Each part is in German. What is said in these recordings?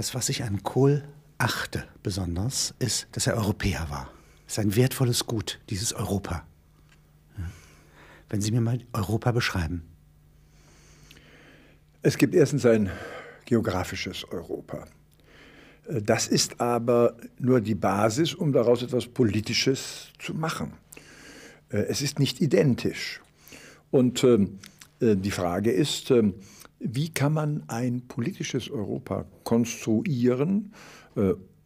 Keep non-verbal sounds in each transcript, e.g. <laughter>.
Das, was ich an Kohl achte besonders, ist, dass er Europäer war. Das ist ein wertvolles Gut, dieses Europa. Wenn Sie mir mal Europa beschreiben. Es gibt erstens ein geografisches Europa. Das ist aber nur die Basis, um daraus etwas Politisches zu machen. Äh, es ist nicht identisch. Und ähm, äh, die Frage ist, ähm, wie kann man ein politisches Europa konstruieren,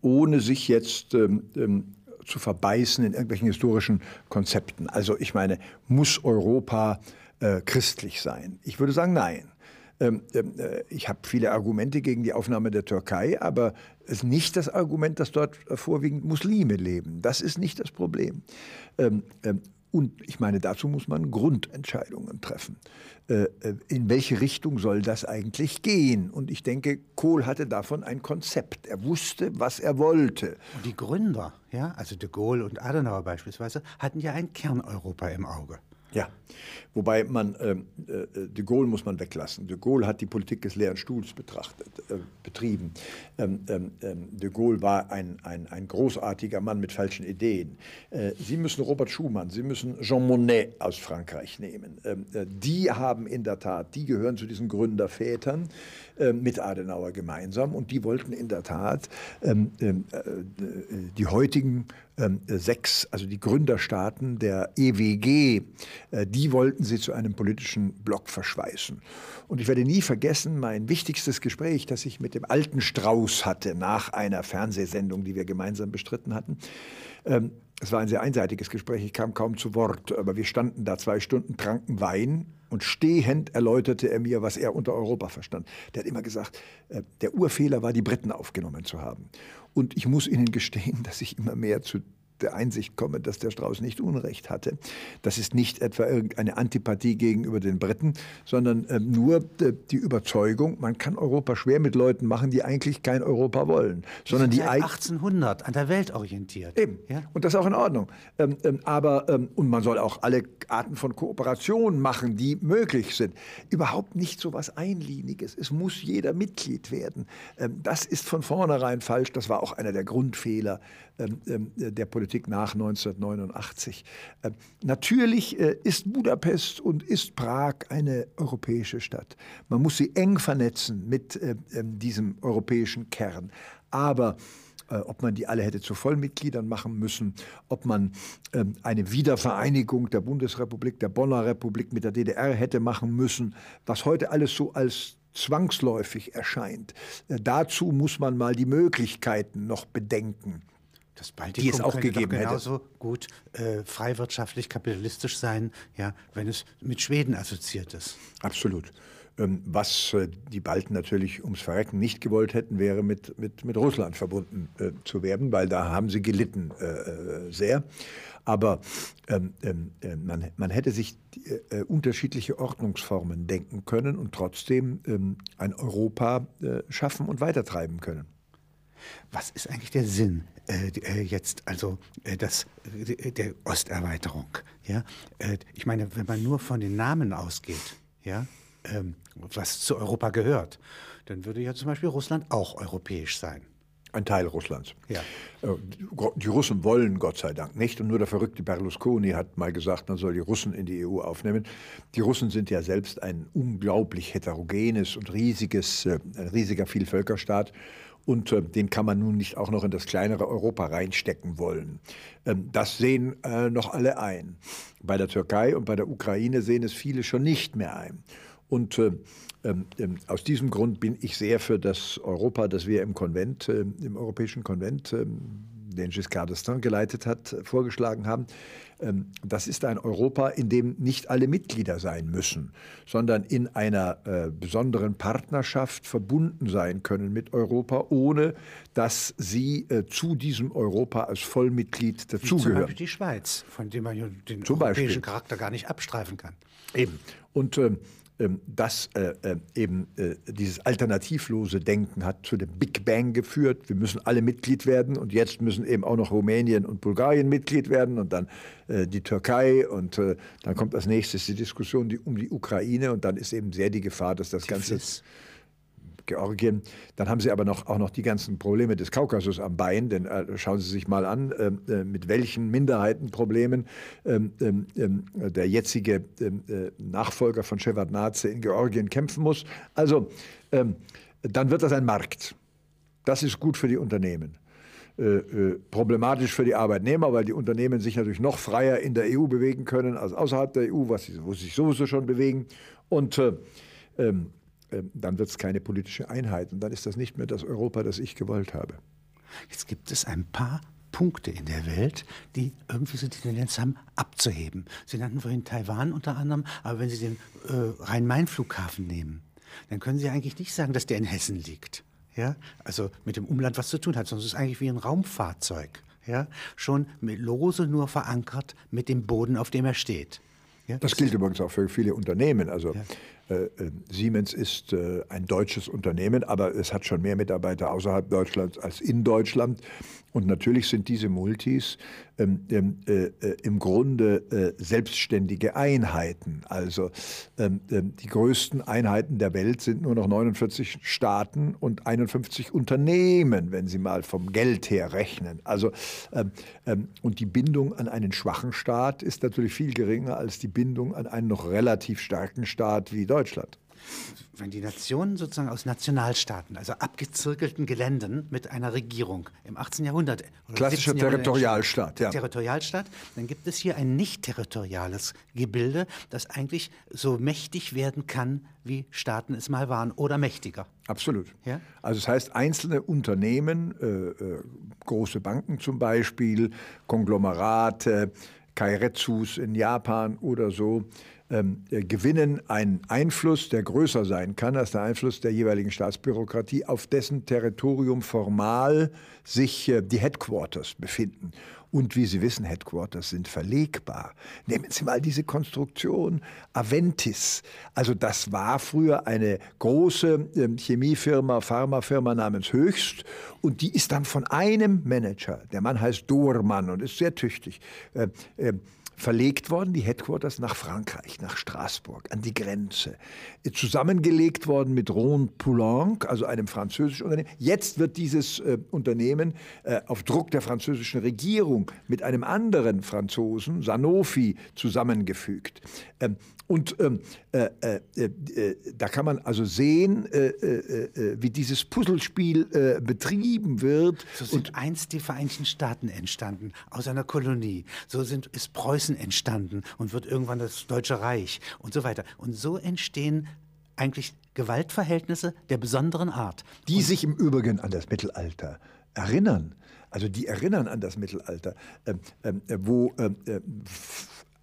ohne sich jetzt ähm, zu verbeißen in irgendwelchen historischen Konzepten? Also ich meine, muss Europa christlich sein? Ich würde sagen, nein. Ähm, ähm, äh, ich habe viele Argumente gegen die Aufnahme der Türkei, aber es ist nicht das Argument, dass dort vorwiegend Muslime leben. Das ist nicht das Problem. Und ich meine, dazu muss man Grundentscheidungen treffen. Äh, äh, in welche Richtung soll das eigentlich gehen? Und ich denke, Kohl hatte davon ein Konzept. Er wusste, was er wollte. Und die Gründer, ja, also de Gaulle und Adenauer beispielsweise, hatten ja ein Kerneuropa im Auge. Ja, wobei man, ähm, äh, de Gaulle muss man weglassen. De Gaulle hat die Politik des leeren Stuhls betrachtet, äh, betrieben. Ähm, ähm, ähm, de Gaulle war ein, ein, ein großartiger Mann mit falschen Ideen. Äh, Sie müssen Robert Schumann, Sie müssen Jean Monnet aus Frankreich nehmen. Ähm, äh, die haben in der Tat, die gehören zu diesen Gründervätern mit Adenauer gemeinsam und die wollten in der Tat ähm, äh, die heutigen ähm, sechs, also die Gründerstaaten der EWG, äh, die wollten sie zu einem politischen Block verschweißen. Und ich werde nie vergessen, mein wichtigstes Gespräch, das ich mit dem alten Strauß hatte, nach einer Fernsehsendung, die wir gemeinsam bestritten hatten. Ähm, es war ein sehr einseitiges Gespräch, ich kam kaum zu Wort, aber wir standen da zwei Stunden, tranken Wein und stehend erläuterte er mir, was er unter Europa verstand. Der hat immer gesagt, äh, der Urfehler war, die Briten aufgenommen zu haben. Und ich muss Ihnen gestehen, <laughs> dass ich immer mehr zu der Einsicht komme, dass der Strauß nicht Unrecht hatte. Das ist nicht etwa irgendeine Antipathie gegenüber den Briten, sondern äh, nur äh, die Überzeugung, man kann Europa schwer mit Leuten machen, die eigentlich kein Europa wollen, sondern die, die 1800 an der Welt orientiert. Eben. Ja? Und das ist auch in Ordnung. Ähm, ähm, aber ähm, und man soll auch alle Arten von Kooperation machen, die möglich sind. Überhaupt nicht so was Einliniges. Es muss jeder Mitglied werden. Ähm, das ist von vornherein falsch. Das war auch einer der Grundfehler der Politik nach 1989. Ähm, natürlich äh, ist Budapest und ist Prag eine europäische Stadt. Man muss sie eng vernetzen mit diesem europäischen Kern. Aber äh, ob man die alle hätte zu Vollmitgliedern machen müssen, ob man eine Wiedervereinigung der Bundesrepublik, der Bonner Republik mit der DDR hätte machen müssen, was heute alles so als zwangsläufig erscheint. Äh, dazu muss man mal die Möglichkeiten noch bedenken das Baltikum die es auch gegeben hätte. genauso gut äh, freiwirtschaftlich kapitalistisch sein, ja, wenn es mit Schweden assoziiert ist. Absolut. Ähm, was äh, die Balten natürlich ums Verrecken nicht gewollt hätten, wäre mit, mit, mit Russland verbunden äh, zu werden, weil da haben sie gelitten äh, äh sehr. Aber ähm, ähm, äh, man, man hätte sich äh, unterschiedliche Ordnungsformen denken können und trotzdem ähm, ein Europa schaffen und weitertreiben können. Was ist eigentlich der Sinn äh, äh, jetzt, also äh, das, äh, der Osterweiterung? Ja? Äh, ich meine, wenn man nur von den Namen ausgeht, ja, ähm, was zu Europa gehört, dann würde ja zum Beispiel Russland auch europäisch sein. Ein Teil Russlands. Ja. Äh, die Russen wollen Gott sei Dank nicht. Und nur der verrückte Berlusconi hat mal gesagt, man soll die Russen in die EU aufnehmen. Die Russen sind ja selbst ein unglaublich heterogenes und riesiges, ein riesiger Vielvölkerstaat. Und äh, den kann man nun nicht auch noch in das kleinere Europa reinstecken wollen. Ähm, das sehen äh, noch alle ein. Bei der Türkei und bei der Ukraine sehen es viele schon nicht mehr ein. Und äh, ähm, ähm, aus diesem Grund bin ich sehr für das Europa, das wir im Konvent, äh, im Europäischen Konvent, ähm, den Giscard d'Estaing geleitet hat, vorgeschlagen haben. Ähm, das ist ein Europa, in dem nicht alle Mitglieder sein müssen, sondern in einer äh, besonderen Partnerschaft verbunden sein können mit Europa, ohne dass sie äh, zu diesem Europa als Vollmitglied dazugehören. Zum Beispiel die Schweiz, von dem man den zum europäischen Beispiel. Charakter gar nicht abstreifen kann. Eben. Und ähm, dass äh, äh, eben äh, dieses alternativlose Denken hat zu dem Big Bang geführt. Wir müssen alle Mitglied werden und jetzt müssen eben auch noch Rumänien und Bulgarien Mitglied werden und dann die Türkei und dann kommt als nächstes die Diskussion um die Ukraine und dann ist eben sehr die Gefahr, dass das Ganze Georgien. Dann haben Sie aber noch, auch noch die ganzen Probleme des Kaukasus am Bein, denn äh, schauen Sie sich mal an, ähm, äh, mit welchen Minderheitenproblemen ähm, ähm, ähm der jetzige ähm, äh, Nachfolger von Shevardnadze in Georgien kämpfen muss. Also ähm, dann wird das ein Markt. Das ist gut für die Unternehmen. Äh, äh, problematisch für die Arbeitnehmer, weil die Unternehmen sich natürlich noch freier in der EU bewegen können als außerhalb der EU, was sie, wo sie sich sowieso schon bewegen. Und äh, dann wird es keine politische Einheit. Und dann ist das nicht mehr das Europa, das ich gewollt habe. Jetzt gibt es ein paar Punkte in der Welt, die irgendwie so die Tendenz haben, abzuheben. Sie nannten vorhin Taiwan unter anderem, aber wenn Sie den äh, Rhein-Main-Flughafen nehmen, dann können Sie eigentlich nicht sagen, dass der in Hessen liegt ja, also mit dem Umland was zu tun hat, sondern es ist eigentlich wie ein Raumfahrzeug, ja, schon mit lose nur verankert mit dem Boden, auf dem er steht. Ja, das, das gilt übrigens auch für viele Unternehmen. Also ja. Äh, äh, Siemens ist äh, ein deutsches Unternehmen, aber es hat schon mehr Mitarbeiter außerhalb Deutschlands als in Deutschland. Und natürlich sind diese Multis ähm, ähm, äh, im Grunde äh, selbstständige Einheiten. Also ähm, ähm die größten Einheiten der Welt sind nur noch 49 Staaten und 51 Unternehmen, wenn Sie mal vom Geld her rechnen. Also, ähm, ähm, und die Bindung an einen schwachen Staat ist natürlich viel geringer als die Bindung an einen noch relativ starken Staat wie Deutschland wenn die Nationen sozusagen aus Nationalstaaten, also abgezirkelten Geländen mit einer Regierung im 18. Jahrhundert. Klassischer Territorialstaat, ja. Territorialstaat, dann gibt es hier ein nicht territoriales Gebilde, das eigentlich so mächtig werden kann, wie Staaten es mal waren oder mächtiger. Absolut. Ja? Also das heißt, einzelne Unternehmen, äh, äh, große Banken zum Beispiel, Konglomerate, Kairetsus in Japan oder so, ähm, äh, gewinnen einen Einfluss, der größer sein kann als der Einfluss der jeweiligen Staatsbürokratie, auf dessen Territorium formal sich äh, die Headquarters befinden. Und wie Sie wissen, Headquarters sind verlegbar. Nehmen Sie mal diese Konstruktion Aventis. Also das war früher eine große äh, Chemiefirma, Pharmafirma namens Höchst. Und die ist dann von einem Manager, der Mann heißt Dohrmann und ist sehr tüchtig, äh, äh, verlegt worden, die Headquarters nach Frankreich, nach Straßburg, an die Grenze. Zusammengelegt worden mit Ron Poulenc, also einem französischen Unternehmen. Jetzt wird dieses äh, Unternehmen äh, auf Druck der französischen Regierung mit einem anderen Franzosen, Sanofi, zusammengefügt. Ähm, und ähm, äh, äh, äh, da kann man also sehen, äh, äh, äh, wie dieses Puzzlespiel betrieben wird. So sind und einst die Vereinigten Staaten entstanden, aus einer Kolonie. So sind, ist Preußen entstanden und wird irgendwann das Deutsche Reich und so weiter. Und so entstehen eigentlich Gewaltverhältnisse der besonderen Art. Die und sich im Übrigen an das Mittelalter erinnern. Also die erinnern an das Mittelalter, ähm, ähm, wo ähm,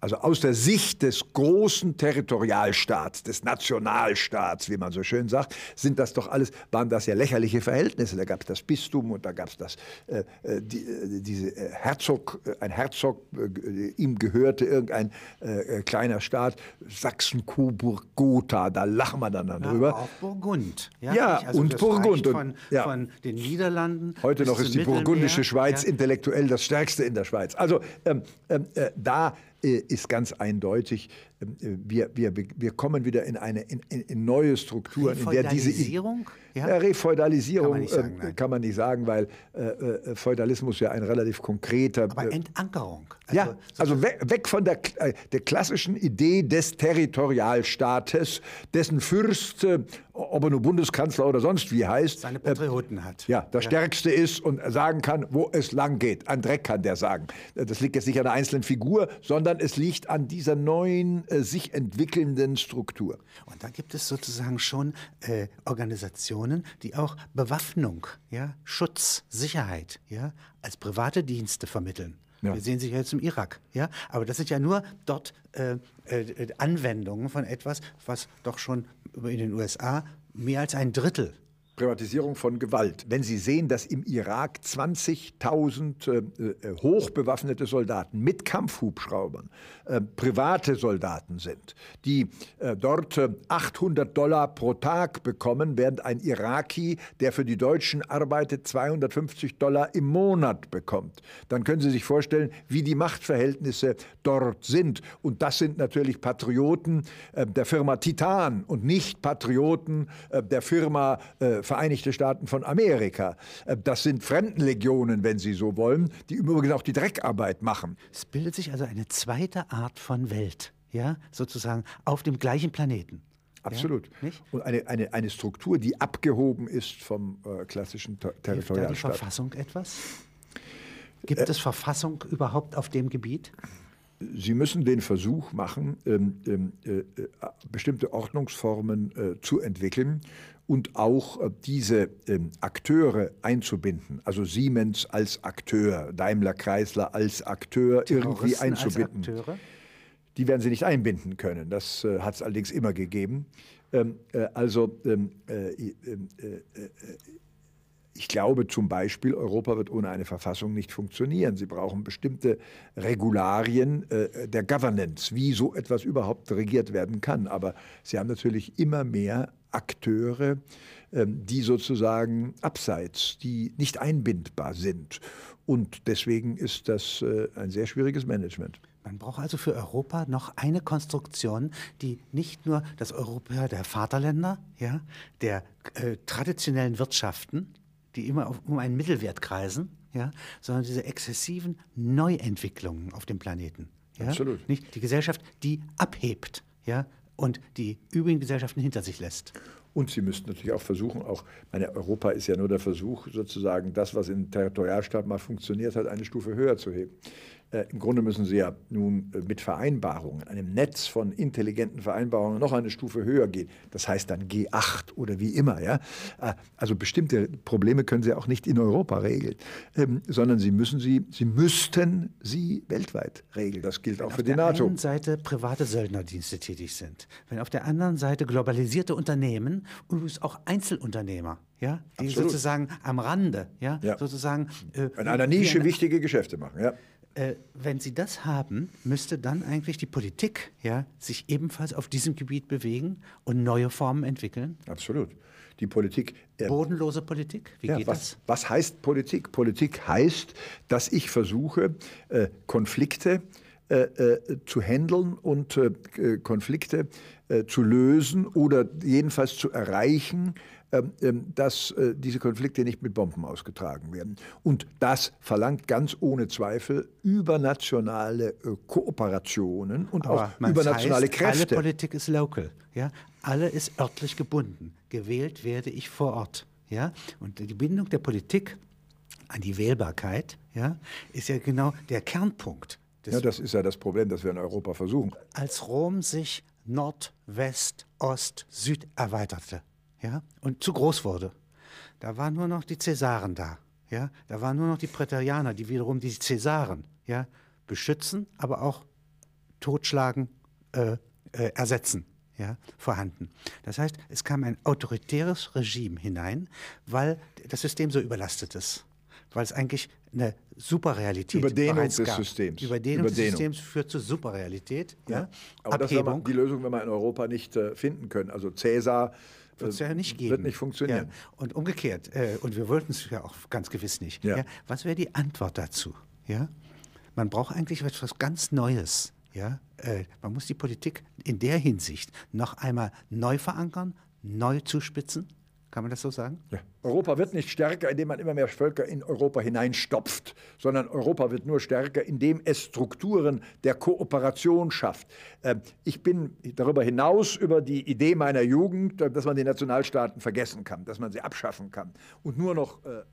also aus der Sicht des großen Territorialstaats, des Nationalstaats, wie man so schön sagt, sind das doch alles, waren das ja lächerliche Verhältnisse. Da gab es das Bistum und da gab es das, äh, äh die, äh, diese äh, Herzog, ein Herzog, äh, ihm gehörte irgendein äh, kleiner Staat, Sachsen, Coburg, Gotha, da lachen wir dann darüber. Ja, auch Burgund. Ja, ja also und Burgund. Von, ja. von, den Niederlanden. Heute noch ist die burgundische Schweiz intellektuell das stärkste in der Schweiz. Also ähm, da ist ganz eindeutig, äh, wir, wir, wir kommen wieder in eine in, in neue Strukturen, in der diese ja? Ja, Refeudalisierung kann man nicht sagen, äh, kann man nicht sagen weil äh, äh, Feudalismus ja ein relativ konkreter. Aber Entankerung. Also, ja, also weg, weg von der, der klassischen Idee des Territorialstaates, dessen Fürst, ob er nur Bundeskanzler oder sonst wie heißt, seine Patrioten hat. Ja, der ja. Stärkste ist und sagen kann, wo es lang geht. An Dreck kann der sagen. Das liegt jetzt nicht an einer einzelnen Figur, sondern es liegt an dieser neuen äh, sich entwickelnden Struktur. Und da gibt es sozusagen schon äh, Organisationen, die auch Bewaffnung, ja, Schutz, Sicherheit ja, als private Dienste vermitteln. Ja. Wir sehen sich jetzt im Irak, ja, aber das sind ja nur dort äh, äh, Anwendungen von etwas, was doch schon in den USA mehr als ein Drittel Privatisierung von Gewalt. Wenn Sie sehen, dass im Irak 20.000 äh, äh, hochbewaffnete Soldaten mit Kampfhubschraubern äh, private Soldaten sind, die äh, dort 800 äh, Dollar pro Tag bekommen, während ein Iraki, der für die Deutschen arbeitet, 250 Dollar im Monat bekommt, dann können Sie sich vorstellen, wie die Machtverhältnisse dort sind. Und das sind natürlich Patrioten äh, der Firma Titan und nicht Patrioten der Firma Vereinigte Staaten von Amerika. Äh, das sind Fremdenlegionen, wenn Sie so wollen, die übrigens auch die Dreckarbeit machen. Es bildet sich also eine zweite Art von Welt, ja, sozusagen auf dem gleichen Planeten. Absolut. Ja, Und eine, eine, eine Struktur, die abgehoben ist vom äh, klassischen Ter Territorialstaat. Da die Verfassung etwas? Gibt äh, es Verfassung überhaupt auf dem Gebiet? Sie müssen den Versuch machen, ähm, ähm, äh, äh, bestimmte Ordnungsformen äh, zu entwickeln und auch äh, diese ähm, Akteure einzubinden. Also Siemens als Akteur, Daimler Chrysler als Akteur irgendwie einzubinden. Als Akteure? Die werden Sie nicht einbinden können. Das äh, hat es allerdings immer gegeben. Ähm, äh, also ähm, ich glaube zum Beispiel, Europa wird ohne eine Verfassung nicht funktionieren. Sie brauchen bestimmte Regularien äh, der Governance, wie so etwas überhaupt regiert werden kann. Aber Sie haben natürlich immer mehr Akteure, äh, die sozusagen abseits, die nicht einbindbar sind. Und deswegen ist das äh, ein sehr schwieriges Management. Man braucht also für Europa noch eine Konstruktion, die nicht nur das Europa der Vaterländer, ja, der äh, traditionellen Wirtschaften, die immer auf, um einen Mittelwert kreisen, ja, sondern diese exzessiven Neuentwicklungen auf dem Planeten. Ja? Absolut. Nicht? Die Gesellschaft, die abhebt ja, und die übrigen Gesellschaften hinter sich lässt. Und Sie müssten natürlich auch versuchen, auch, meine, Europa ist ja nur der Versuch, sozusagen das, was im Territorialstaat mal funktioniert hat, eine Stufe höher zu heben. Äh, Im Grunde müssen Sie ja nun äh, mit Vereinbarungen, einem Netz von intelligenten Vereinbarungen noch eine Stufe höher gehen. Das heißt dann G8 oder wie immer. Ja? Äh, also bestimmte Probleme können Sie auch nicht in Europa regeln, ähm, sondern Sie müssen sie, Sie müssten sie weltweit regeln. Das gilt Wenn auch für die NATO. Wenn auf der einen Seite private Söldnerdienste tätig sind, wenn auf der anderen Seite globalisierte Unternehmen, übrigens auch Einzelunternehmer, ja, die Absolut. sozusagen am Rande, ja, ja. sozusagen äh, in einer Nische wichtige Geschäfte machen, ja äh, wenn Sie das haben, müsste dann eigentlich die Politik ja, sich ebenfalls auf diesem Gebiet bewegen und neue Formen entwickeln? Absolut. Die Politik. Äh, Bodenlose Politik? Wie ja, geht was, das? Was heißt Politik? Politik heißt, dass ich versuche, äh, Konflikte äh, äh zu handeln und äh, Konflikte zu lösen oder jedenfalls zu erreichen, dass äh, diese Konflikte nicht mit Bomben ausgetragen werden. Und das verlangt ganz ohne Zweifel übernationale äh, Kooperationen und Aber auch übernationale heißt, Kräfte. Alle Politik ist local, ja? Alle ist örtlich gebunden. Gewählt werde ich vor Ort, ja? Und die Bindung der Politik an die Wählbarkeit, ja, ist ja genau der Kernpunkt. ja, das ist ja das Problem, das wir in Europa versuchen. Als Rom sich Nord, West, Ost, Süd erweiterte, ja, und zu groß wurde. Da waren nur noch die Cäsaren da. Ja, da waren nur noch die Präterianer, die wiederum die Cäsaren ja, beschützen, aber auch totschlagen, äh, äh, ersetzen, ja, vorhanden. Das heißt, es kam ein autoritäres Regime hinein, weil das System so überlastet ist. Weil es eigentlich eine Superrealität Überdehnung bereits des gab. Systems. Überdehnung, Überdehnung, des Systems führt zur Superrealität. Ja. ja. Aber Abhebung. das ist die Lösung, wenn wir in Europa nicht äh, finden können. Also Cäsar wird es ja nicht geben. Wird nicht funktionieren. Ja. Und umgekehrt, äh, und wir wollten es ja auch ganz gewiss nicht. Ja. ja. Was wäre die Antwort dazu? Ja? Man braucht eigentlich etwas ganz Neues. Ja? Äh, man muss die Politik in der Hinsicht noch einmal neu verankern, neu zuspitzen kann man das so sagen? Ja. Europa wird nicht stärker, indem man immer mehr Völker in Europa hineinstopft, sondern Europa wird nur stärker, indem es Strukturen der Kooperation schafft. Ähm, ich bin darüber hinaus über die Idee meiner Jugend, dass man die Nationalstaaten vergessen kann, dass man sie abschaffen kann und nur noch äh, äh